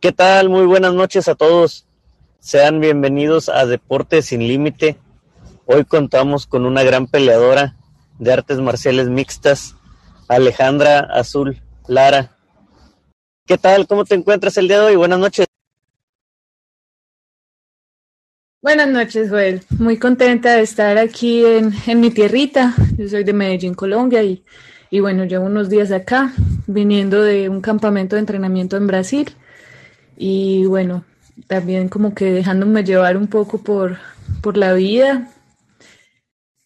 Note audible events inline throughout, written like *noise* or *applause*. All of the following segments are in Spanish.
¿Qué tal? Muy buenas noches a todos. Sean bienvenidos a Deportes sin Límite. Hoy contamos con una gran peleadora de artes marciales mixtas, Alejandra Azul Lara. ¿Qué tal? ¿Cómo te encuentras el día de hoy? Buenas noches. Buenas noches, Joel. Muy contenta de estar aquí en, en mi tierrita. Yo soy de Medellín, Colombia, y, y, bueno, llevo unos días acá, viniendo de un campamento de entrenamiento en Brasil. Y bueno, también como que dejándome llevar un poco por, por la vida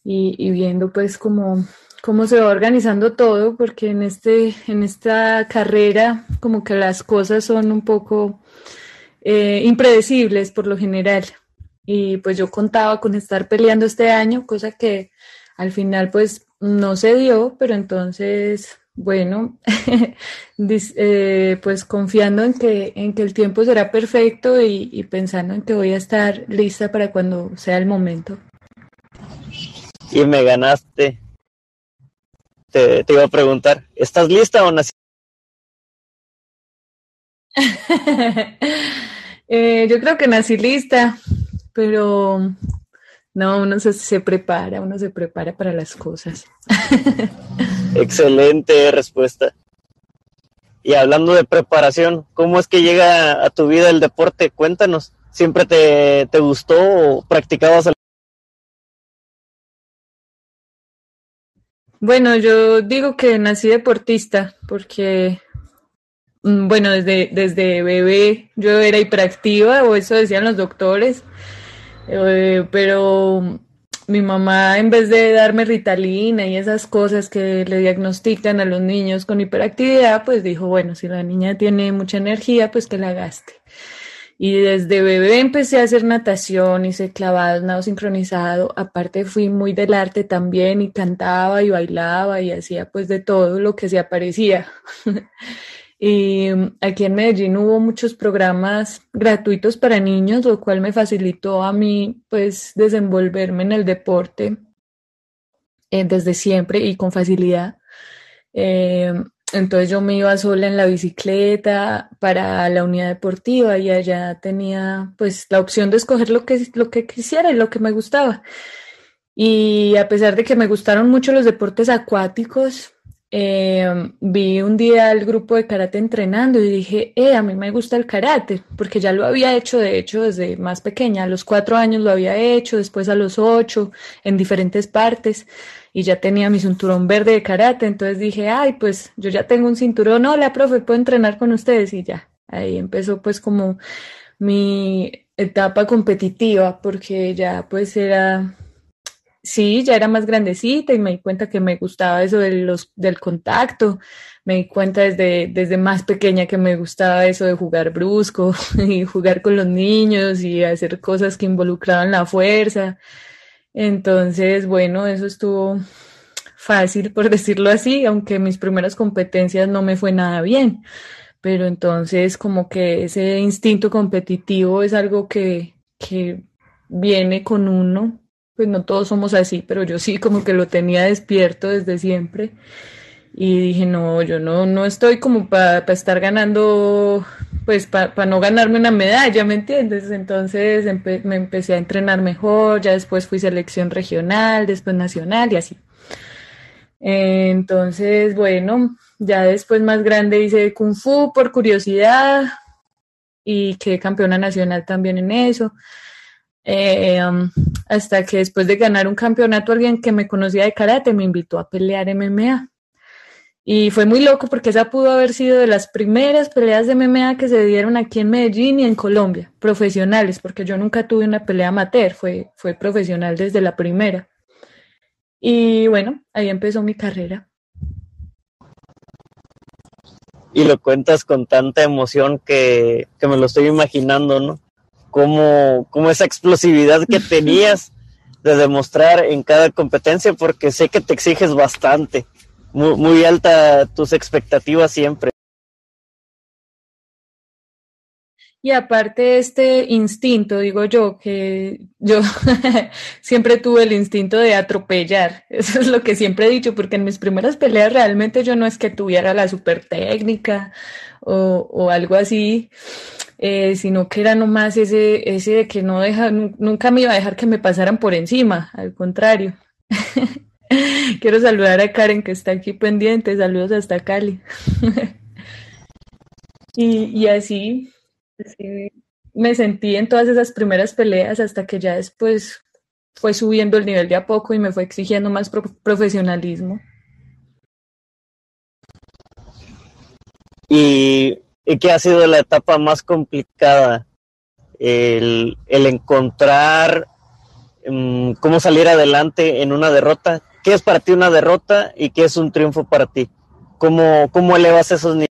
y, y viendo pues como cómo se va organizando todo, porque en, este, en esta carrera como que las cosas son un poco eh, impredecibles por lo general. Y pues yo contaba con estar peleando este año, cosa que al final pues no se dio, pero entonces, bueno, *laughs* eh, pues confiando en que, en que el tiempo será perfecto y, y, pensando en que voy a estar lista para cuando sea el momento. Y me ganaste. Te, te iba a preguntar, ¿estás lista o nací? *laughs* eh, yo creo que nací lista pero no, uno se, se, prepara, uno se prepara para las cosas. *laughs* Excelente respuesta. Y hablando de preparación, ¿cómo es que llega a tu vida el deporte? Cuéntanos, ¿siempre te, te gustó o practicabas? El... Bueno, yo digo que nací deportista porque mm, bueno, desde, desde bebé yo era hiperactiva, o eso decían los doctores, eh, pero mi mamá, en vez de darme ritalina y esas cosas que le diagnostican a los niños con hiperactividad, pues dijo, bueno, si la niña tiene mucha energía, pues que la gaste. Y desde bebé empecé a hacer natación, hice clavados, nado sincronizado. Aparte fui muy del arte también y cantaba y bailaba y hacía pues de todo lo que se aparecía. *laughs* Y aquí en Medellín hubo muchos programas gratuitos para niños, lo cual me facilitó a mí pues desenvolverme en el deporte eh, desde siempre y con facilidad. Eh, entonces yo me iba sola en la bicicleta para la unidad deportiva y allá tenía pues la opción de escoger lo que, lo que quisiera y lo que me gustaba. Y a pesar de que me gustaron mucho los deportes acuáticos, eh, vi un día el grupo de karate entrenando y dije, eh, a mí me gusta el karate, porque ya lo había hecho, de hecho, desde más pequeña, a los cuatro años lo había hecho, después a los ocho, en diferentes partes, y ya tenía mi cinturón verde de karate, entonces dije, ay, pues yo ya tengo un cinturón, hola, profe, puedo entrenar con ustedes, y ya, ahí empezó pues como mi etapa competitiva, porque ya pues era sí, ya era más grandecita y me di cuenta que me gustaba eso de los, del contacto. Me di cuenta desde, desde más pequeña que me gustaba eso de jugar brusco *laughs* y jugar con los niños y hacer cosas que involucraban la fuerza. Entonces, bueno, eso estuvo fácil, por *laughs* decirlo así, aunque mis primeras competencias no me fue nada bien. Pero entonces, como que ese instinto competitivo es algo que, que viene con uno pues no todos somos así, pero yo sí como que lo tenía despierto desde siempre. Y dije, no, yo no, no estoy como para pa estar ganando, pues para pa no ganarme una medalla, ¿me entiendes? Entonces me empecé a entrenar mejor, ya después fui selección regional, después nacional y así. Entonces, bueno, ya después más grande hice Kung Fu por curiosidad y quedé campeona nacional también en eso. Eh, um, hasta que después de ganar un campeonato, alguien que me conocía de karate me invitó a pelear MMA. Y fue muy loco porque esa pudo haber sido de las primeras peleas de MMA que se dieron aquí en Medellín y en Colombia, profesionales, porque yo nunca tuve una pelea amateur, fue, fue profesional desde la primera. Y bueno, ahí empezó mi carrera. Y lo cuentas con tanta emoción que, que me lo estoy imaginando, ¿no? Como, como esa explosividad que *laughs* tenías de demostrar en cada competencia, porque sé que te exiges bastante, muy, muy alta tus expectativas siempre. Y aparte este instinto, digo yo, que yo *laughs* siempre tuve el instinto de atropellar. *laughs* Eso es lo que siempre he dicho, porque en mis primeras peleas realmente yo no es que tuviera la super técnica o, o algo así, eh, sino que era nomás ese, ese de que no deja, nunca me iba a dejar que me pasaran por encima, al contrario. *laughs* Quiero saludar a Karen que está aquí pendiente, saludos hasta Cali. *laughs* y, y así, así me sentí en todas esas primeras peleas hasta que ya después fue subiendo el nivel de a poco y me fue exigiendo más profesionalismo. ¿Y, qué ha sido la etapa más complicada? El, encontrar mm, cómo salir adelante en una derrota. ¿Qué es para ti una derrota y qué es un triunfo para ti? ¿Cómo, cómo elevas esos niveles?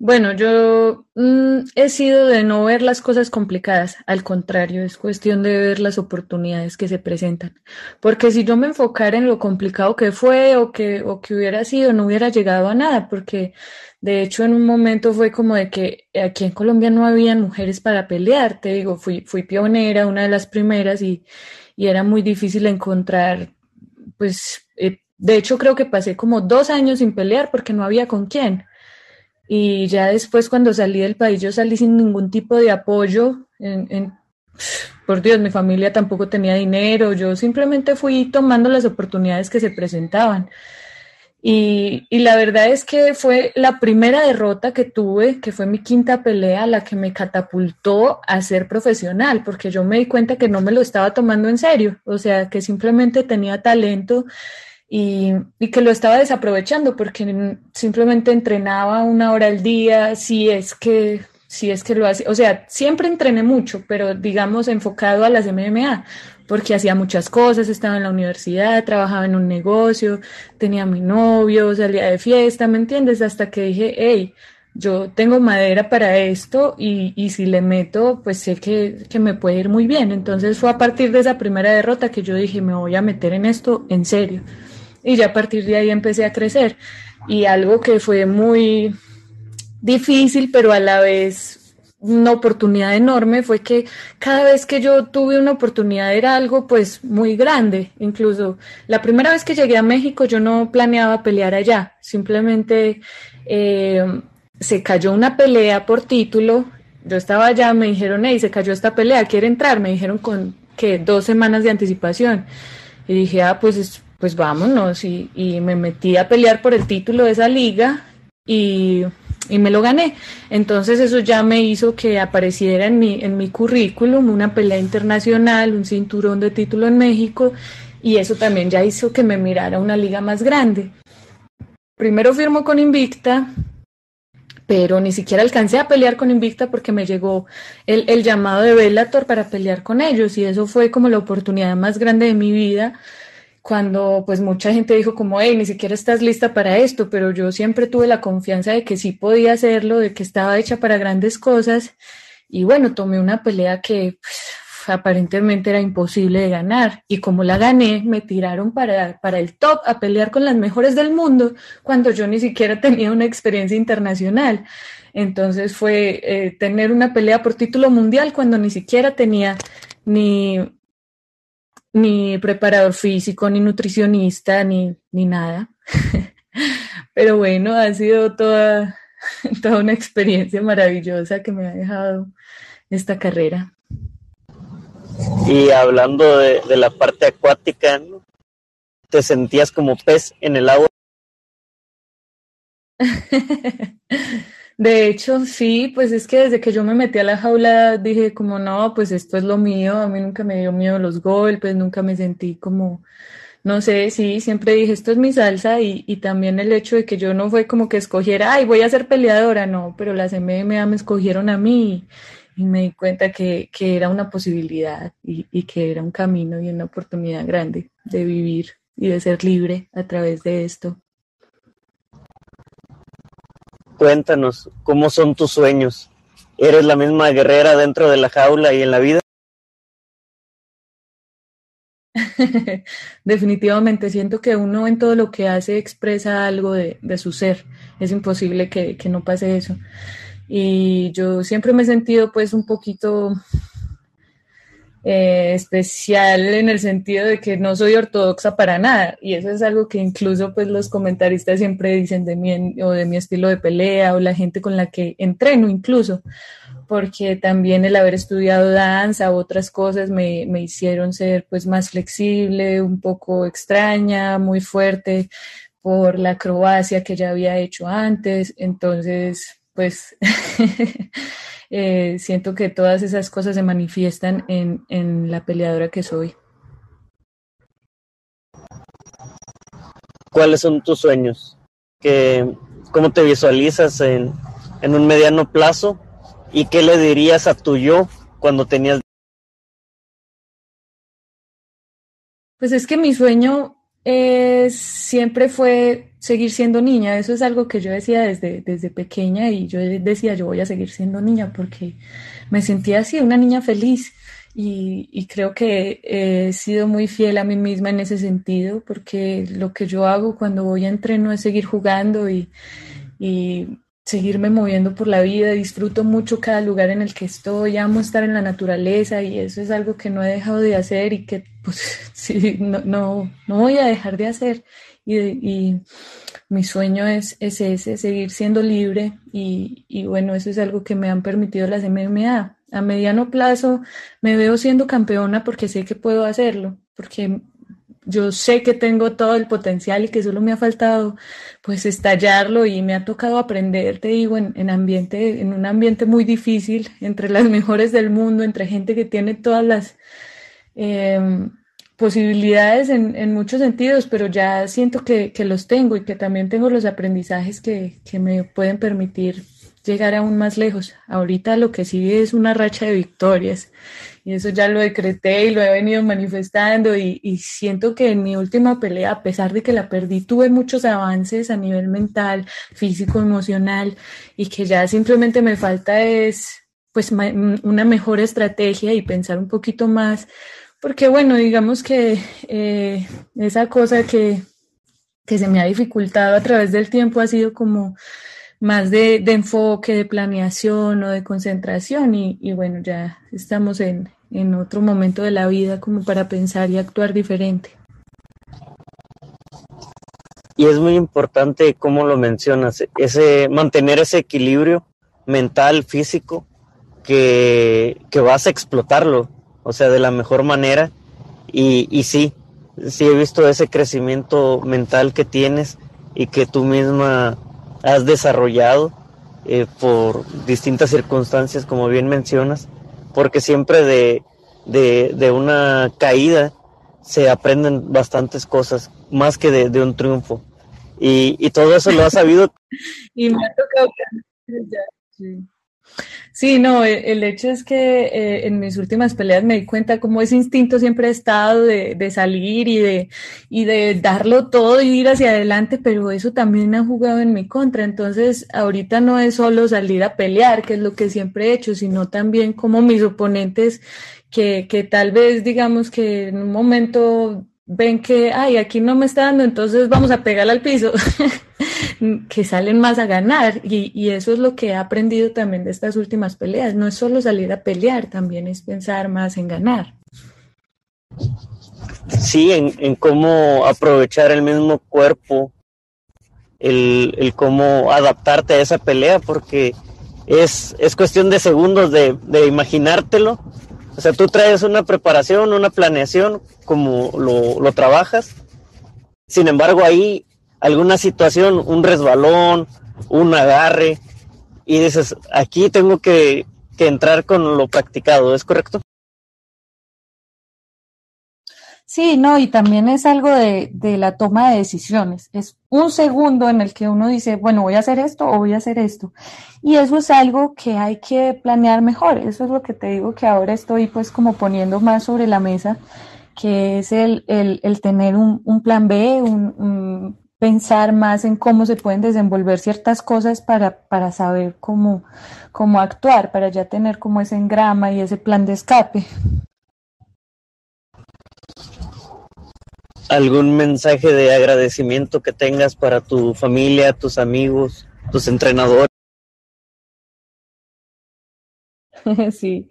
Bueno, yo mm, he sido de no ver las cosas complicadas, al contrario, es cuestión de ver las oportunidades que se presentan. Porque si yo me enfocara en lo complicado que fue o que, o que hubiera sido, no hubiera llegado a nada, porque de hecho en un momento fue como de que aquí en Colombia no habían mujeres para pelear, te digo, fui, fui pionera, una de las primeras, y, y era muy difícil encontrar, pues, eh, de hecho creo que pasé como dos años sin pelear porque no había con quién. Y ya después cuando salí del país yo salí sin ningún tipo de apoyo. En, por Dios, mi familia tampoco tenía dinero. Yo simplemente fui tomando las oportunidades que se presentaban. Y, y, la verdad es que fue la primera derrota que tuve, que fue mi quinta pelea, la que me catapultó a ser profesional, porque yo me di cuenta que no me lo estaba tomando en serio, o sea, que simplemente tenía talento y, y, que lo estaba desaprovechando porque simplemente entrenaba una hora al día, si es que, si es que lo hacía, o sea, siempre entrené mucho, pero digamos enfocado a las MMA, porque hacía muchas cosas, estaba en la universidad, trabajaba en un negocio, tenía mi novio, salía de fiesta, ¿me entiendes? Hasta que dije, hey, yo tengo madera para esto y, y si le meto, pues sé que, que, me puede ir muy bien. Entonces fue a partir de esa primera derrota que yo dije, me voy a meter en esto en serio y ya a partir de ahí empecé a crecer. Y algo que fue muy difícil, pero a la vez una oportunidad enorme fue que cada vez que yo tuve una oportunidad era algo pues muy grande. Incluso la primera vez que llegué a México yo no planeaba pelear allá, simplemente eh, se cayó una pelea por título. Yo estaba allá, me dijeron, hey, se cayó esta pelea, ¿quiere entrar? Me dijeron con que dos semanas de anticipación. Y dije, ah, pues pues vámonos. Y, y me metí a pelear por el título de esa liga y, y, me lo gané. Entonces eso ya me hizo que apareciera en mi, en mi currículum una pelea internacional, un cinturón de título en México y eso también ya hizo que me mirara una liga más grande. Primero firmo con Invicta, pero ni siquiera alcancé a pelear con Invicta porque me llegó el, el llamado de Bellator para pelear con ellos y eso fue como la oportunidad más grande de mi vida cuando pues mucha gente dijo como, hey, ni siquiera estás lista para esto, pero yo siempre tuve la confianza de que sí podía hacerlo, de que estaba hecha para grandes cosas y bueno, tomé una pelea que pues, aparentemente era imposible de ganar y como la gané, me tiraron para, para el top a pelear con las mejores del mundo cuando yo ni siquiera *laughs* tenía una experiencia internacional. Entonces fue eh, tener una pelea por título mundial cuando ni siquiera tenía ni ni preparador físico, ni nutricionista, ni, ni nada. *laughs* Pero bueno, ha sido toda, *laughs* toda una experiencia maravillosa que me ha dejado esta carrera. Y hablando de, de la parte acuática, ¿te sentías como pez en el agua? *laughs* De hecho, sí, pues es que desde que yo me metí a la jaula dije como no, pues esto es lo mío, a mí nunca me dio miedo los golpes, nunca me sentí como, no sé, sí, siempre dije esto es mi salsa y, y también el hecho de que yo no fue como que escogiera, ay, voy a ser peleadora, no, pero las MMA me escogieron a mí y, me di cuenta que, que era una posibilidad y, y que era un camino y una oportunidad grande de vivir y de ser libre a través de esto. Cuéntanos, ¿cómo son tus sueños? ¿Eres la misma guerrera dentro de la jaula y en la vida? *laughs* Definitivamente, siento que uno en todo lo que hace expresa algo de, su ser. Es imposible que, que, no pase eso. Y yo siempre me he sentido pues un poquito eh, especial en el sentido de que no soy ortodoxa para nada. Y eso es algo que incluso pues los comentaristas siempre dicen de mí o de mi estilo de pelea o la gente con la que entreno incluso. Porque también el haber estudiado danza u otras cosas me, me hicieron ser pues más flexible, un poco extraña, muy fuerte por la acrobacia que ya había hecho antes, entonces pues *laughs* Eh, siento que todas esas cosas se manifiestan en, en la peleadora que soy. ¿Cuáles son tus sueños? ¿Qué, ¿Cómo te visualizas en, en un mediano plazo? ¿Y qué le dirías a tu yo cuando tenías... Pues es que mi sueño eh, siempre fue seguir siendo niña. Eso es algo que yo decía desde, desde pequeña y yo decía, yo voy a seguir siendo niña porque me sentía así, una niña feliz. Y, y, creo que he sido muy fiel a mí misma en ese sentido, porque lo que yo hago cuando voy a entreno es seguir jugando y, y seguirme moviendo por la vida, disfruto mucho cada lugar en el que estoy, amo estar en la naturaleza y eso es algo que no he dejado de hacer y que pues *laughs* sí, no, no, no voy a dejar de hacer. Y, mi sueño es, es, ese, seguir siendo libre y, bueno, eso es algo que me han permitido las MMA. A mediano plazo me veo siendo campeona porque sé que puedo hacerlo, porque yo sé que tengo todo el potencial y que solo me ha faltado pues estallarlo y me ha tocado aprender, te digo, en, en, ambiente, en un ambiente muy difícil, entre las *laughs* mejores del mundo, entre gente que tiene todas las eh, posibilidades en, en, muchos sentidos, pero ya siento que, que, los tengo y que también tengo los aprendizajes que, que me pueden permitir llegar aún más lejos. Ahorita lo que sigue es una racha de victorias y eso ya lo decreté y lo he venido manifestando y, y, siento que en mi última pelea, a pesar de que la perdí, tuve muchos avances a nivel mental, físico, emocional y que ya simplemente me falta es pues una mejor estrategia y pensar un poquito más, porque bueno, digamos que eh, esa cosa que, que se me ha dificultado a través del tiempo ha sido como más de, enfoque, de planeación o de concentración y, y bueno, ya estamos en, en, otro momento de la vida como para pensar y actuar diferente. Y es muy importante, como lo mencionas, ese mantener ese equilibrio mental, físico, que, que vas a explotarlo, o sea, de la mejor manera. Y, y sí, sí he visto ese crecimiento mental que tienes y que tú misma has desarrollado eh, por distintas circunstancias, como bien mencionas, porque siempre de, de, de una caída se aprenden bastantes cosas, más que de, de un triunfo. Y, y, todo eso lo has sabido. *laughs* y me ha tocado sí. Sí, no, e, el hecho es que eh, en mis últimas peleas me di cuenta cómo ese instinto siempre ha estado de, salir y de, y de darlo todo y ir hacia adelante, pero eso también ha jugado en mi contra. Entonces, ahorita no es solo salir a pelear, que es lo que siempre he hecho, sino también como mis oponentes que, que tal vez digamos que en un momento ven que, ay, aquí no me está dando, entonces vamos a pegar al piso, *laughs* que salen más a ganar. Y, y, eso es lo que he aprendido también de estas últimas peleas. No es solo salir a pelear, también es pensar más en ganar. Sí, en, en cómo aprovechar el mismo cuerpo, el, el, cómo adaptarte a esa pelea, porque es, es cuestión de segundos de, de imaginártelo o sea, tú traes una preparación, una planeación, como lo, lo trabajas. Sin embargo, ahí alguna situación, un resbalón, un agarre, y dices, aquí tengo que, que entrar con lo practicado, ¿es correcto? Sí, no, y también es algo de, de, la toma de decisiones. Es un segundo en el que uno dice, bueno, voy a hacer esto o voy a hacer esto. Y eso es algo que hay que planear mejor. Eso es lo que te digo que ahora estoy pues como poniendo más sobre la mesa, que es el, el, el tener un, un, plan B, un, un, pensar más en cómo se pueden desenvolver ciertas cosas para, para saber cómo, cómo actuar, para ya tener como ese engrama y ese plan de escape. algún mensaje de agradecimiento que tengas para tu familia, tus amigos, tus entrenadores. *laughs* Sí,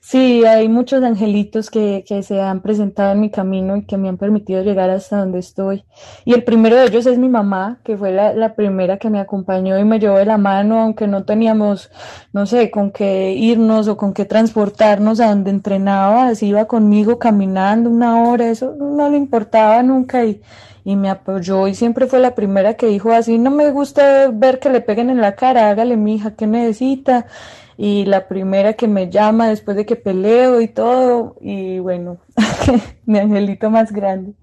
sí, hay muchos angelitos que, que, se han presentado en mi camino y que me han permitido llegar hasta donde estoy. Y el primero de ellos es mi mamá, que fue la, la primera que me acompañó y me llevó de la mano, aunque no teníamos, no sé, con qué irnos o con qué transportarnos a donde entrenaba, así iba conmigo caminando una hora, eso no le importaba nunca y, y me apoyó y siempre fue la primera que dijo así, no me gusta ver que le peguen en la cara, hágale mi hija, ¿qué necesita? Y la primera que me llama después de que peleo y todo, y bueno, *laughs* mi angelito más grande.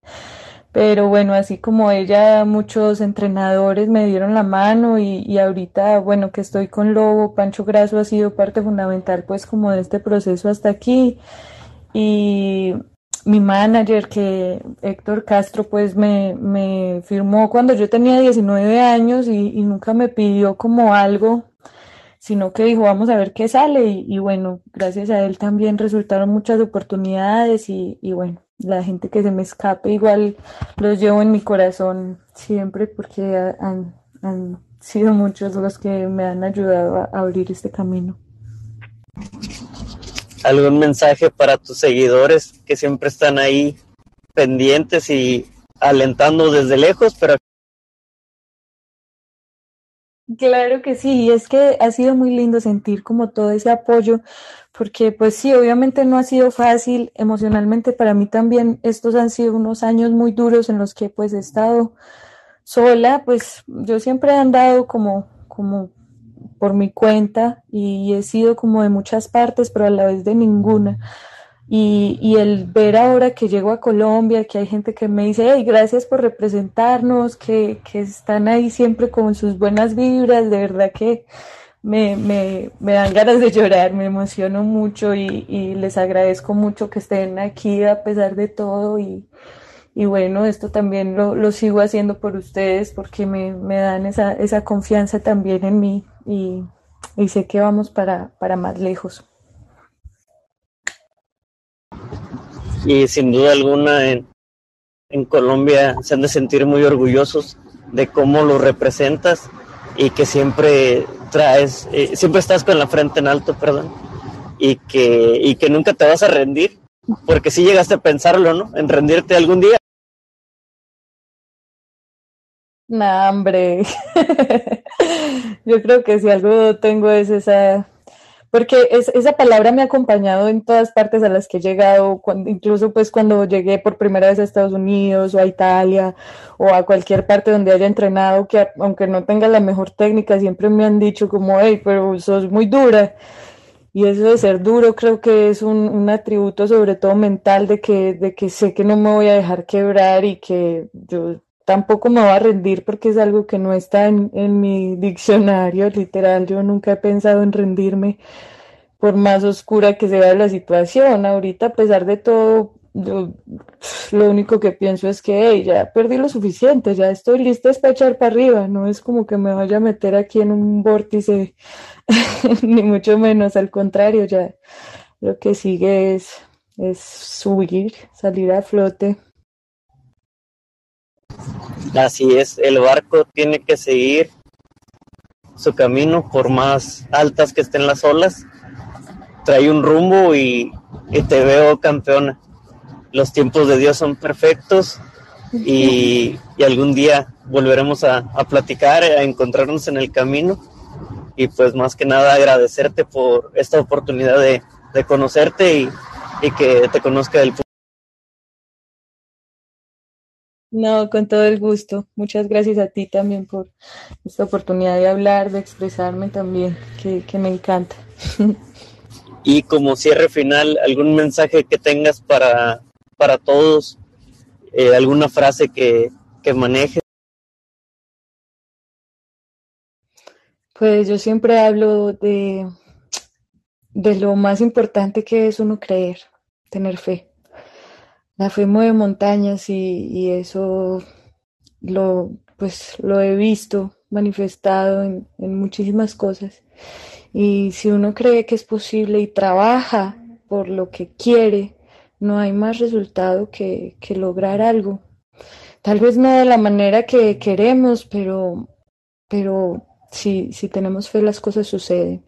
Pero bueno, así como ella, muchos entrenadores me dieron la mano y, y ahorita, bueno, que estoy con Lobo, Pancho Graso ha sido parte fundamental pues como de este proceso hasta aquí. Y mi manager, que Héctor Castro, pues me, me firmó cuando yo tenía 19 años y, y nunca me pidió como algo sino que dijo, vamos a ver qué sale y, bueno, gracias a él también resultaron muchas oportunidades y, bueno, la gente que se me escape igual los llevo en mi corazón siempre porque han, han sido muchos los que me han ayudado a abrir este camino. ¿Algún mensaje para tus seguidores que siempre están ahí pendientes y alentando desde lejos, pero Claro que sí, y es que ha sido muy lindo sentir como todo ese apoyo, porque pues sí, obviamente no ha sido fácil emocionalmente para mí también. Estos han sido unos años muy duros en los que pues he estado sola, pues yo siempre he andado como, como por mi cuenta y he sido como de muchas partes, pero a la vez de ninguna. Y, y, el ver ahora que llego a Colombia, que hay gente que me dice, hey, gracias por representarnos, que, que están ahí siempre con sus buenas vibras, de verdad que me, me, me dan ganas de llorar, me emociono mucho y, y, les agradezco mucho que estén aquí a pesar de todo y, y bueno, esto también lo, lo sigo haciendo por ustedes porque me, me dan esa, esa confianza también en mí y, y sé que vamos para, para más lejos. Y sin duda alguna en, en Colombia se han de sentir muy orgullosos de cómo lo representas y que siempre traes, eh, siempre estás con la frente en alto, perdón, y que, y que nunca te vas a rendir, porque si llegaste a pensarlo, ¿no? En rendirte algún día. No, hombre. *laughs* Yo creo que si algo tengo es esa porque es, esa palabra me ha acompañado en todas partes a las que he llegado, incluso pues cuando llegué por primera vez a Estados Unidos o a Italia o a cualquier parte donde haya entrenado, que aunque no tenga la mejor técnica, siempre me han dicho como, hey, pero sos muy dura. Y eso de ser duro creo que es un, un atributo sobre todo mental de que, de que sé que no me voy a dejar quebrar y que yo tampoco me voy a rendir porque es algo que no está en, en, mi diccionario literal. Yo nunca he pensado en rendirme por más oscura que sea la situación. Ahorita, a pesar de todo, yo, lo único que pienso es que hey, ya perdí lo suficiente, ya estoy lista para echar para arriba. No es como que me vaya a meter aquí en un vórtice, *laughs* ni mucho menos. Al contrario, ya lo que sigue es, es subir, salir a flote. Así es, el barco tiene que seguir su camino por más altas que estén las olas. Trae un rumbo y, te veo campeona. Los tiempos de Dios son perfectos y, algún día volveremos a, platicar, a encontrarnos en el camino. Y pues más que nada agradecerte por esta oportunidad de, conocerte y, que te conozca el. No, con todo el gusto. Muchas gracias a ti también por esta oportunidad de hablar, de expresarme también, que, que me encanta. *laughs* Y como cierre final, algún mensaje que tengas para, para todos, eh, alguna frase que, que manejes. Pues yo siempre hablo de, de lo más importante que es uno creer, tener fe la fe mueve montañas y, y, eso lo, pues, lo he visto manifestado en, en, muchísimas cosas. Y si uno cree que es posible y trabaja por lo que quiere, no hay más resultado que, que lograr algo. Tal vez no de la manera que queremos, pero, pero si, si tenemos fe las cosas suceden.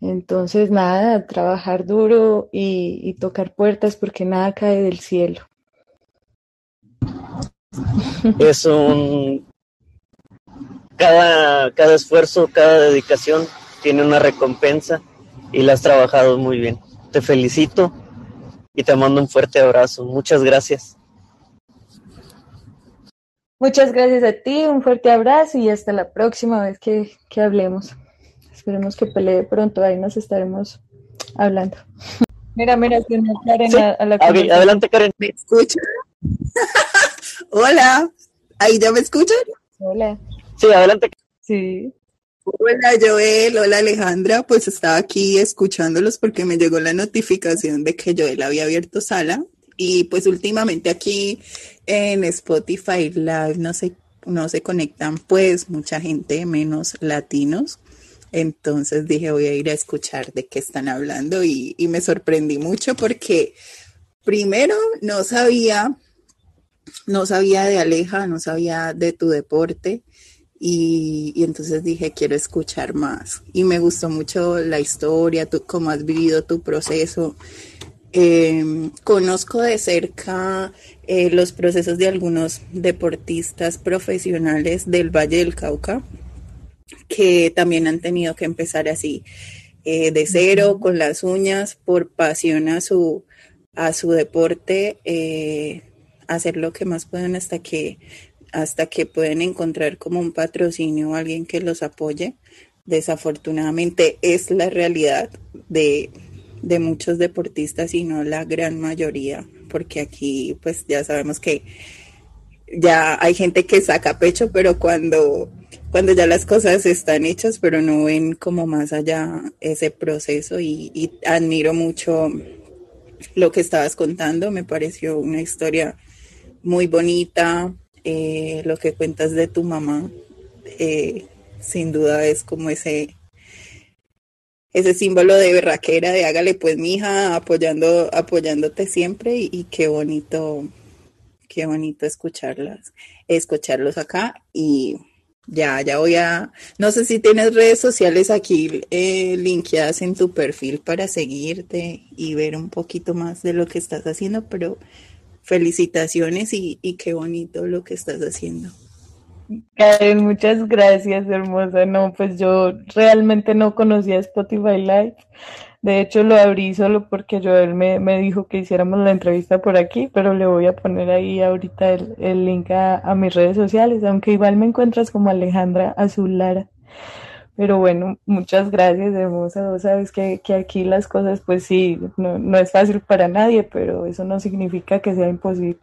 Entonces, nada, trabajar duro y, tocar puertas porque nada cae del cielo. Es un... Cada, cada esfuerzo, cada dedicación tiene una recompensa y la has trabajado muy bien. Te felicito y te mando un fuerte abrazo. Muchas gracias. Muchas gracias a ti, un fuerte abrazo y hasta la próxima vez que, que hablemos. Esperemos que pelee pronto, ahí nos estaremos hablando. Mira, mira, tiene Karen a, la Adelante, Karen. ¿Me escuchan? *laughs* Hola, ¿ahí ya me escuchan? Hola. Sí, adelante. Sí. Hola Joel, hola Alejandra, pues estaba aquí escuchándolos porque me llegó la notificación de que Joel había abierto sala y pues últimamente aquí en Spotify Live no se, no se conectan pues mucha gente menos latinos entonces dije, voy a ir a escuchar de qué están hablando y, me sorprendí mucho porque primero no sabía, no sabía de Aleja, no sabía de tu deporte y, entonces dije, quiero escuchar más. Y me gustó mucho la historia, tú, cómo has vivido tu proceso. Em, conozco de cerca eh, los procesos de algunos deportistas profesionales del Valle del Cauca, que también han tenido que empezar así, eh, de cero, con las uñas, por pasión a su, a su deporte, eh, hacer lo que más pueden hasta que, hasta que pueden encontrar como un patrocinio o alguien que los apoye. Desafortunadamente es la realidad de, de muchos deportistas y no la gran mayoría, porque aquí pues ya sabemos que ya hay gente que saca pecho, pero cuando cuando ya las cosas están hechas, pero no ven como más allá ese proceso y, admiro mucho lo que estabas contando, me pareció una historia muy bonita, eh, lo que cuentas de tu mamá, eh, sin duda es como ese, ese símbolo de berraquera, de hágale pues mija, apoyando, apoyándote siempre y, y qué bonito, qué bonito escucharlas, escucharlos acá y ya, ya voy a, no sé si tienes redes sociales aquí eh, linkeadas en tu perfil para seguirte y ver un poquito más de lo que estás haciendo, pero felicitaciones y, y qué bonito lo que estás haciendo. Karen, muchas gracias, hermosa. No, pues yo realmente no conocía Spotify Live. De hecho, lo abrí solo porque Joel me, me dijo que hiciéramos la entrevista por aquí, pero le voy a poner ahí ahorita el, link a, mis redes sociales, aunque igual me encuentras como Alejandra Azul Lara. Pero bueno, muchas gracias, hermosa. Vos sabes que, que aquí las cosas, pues sí, no, no es fácil para nadie, pero eso no significa que sea imposible.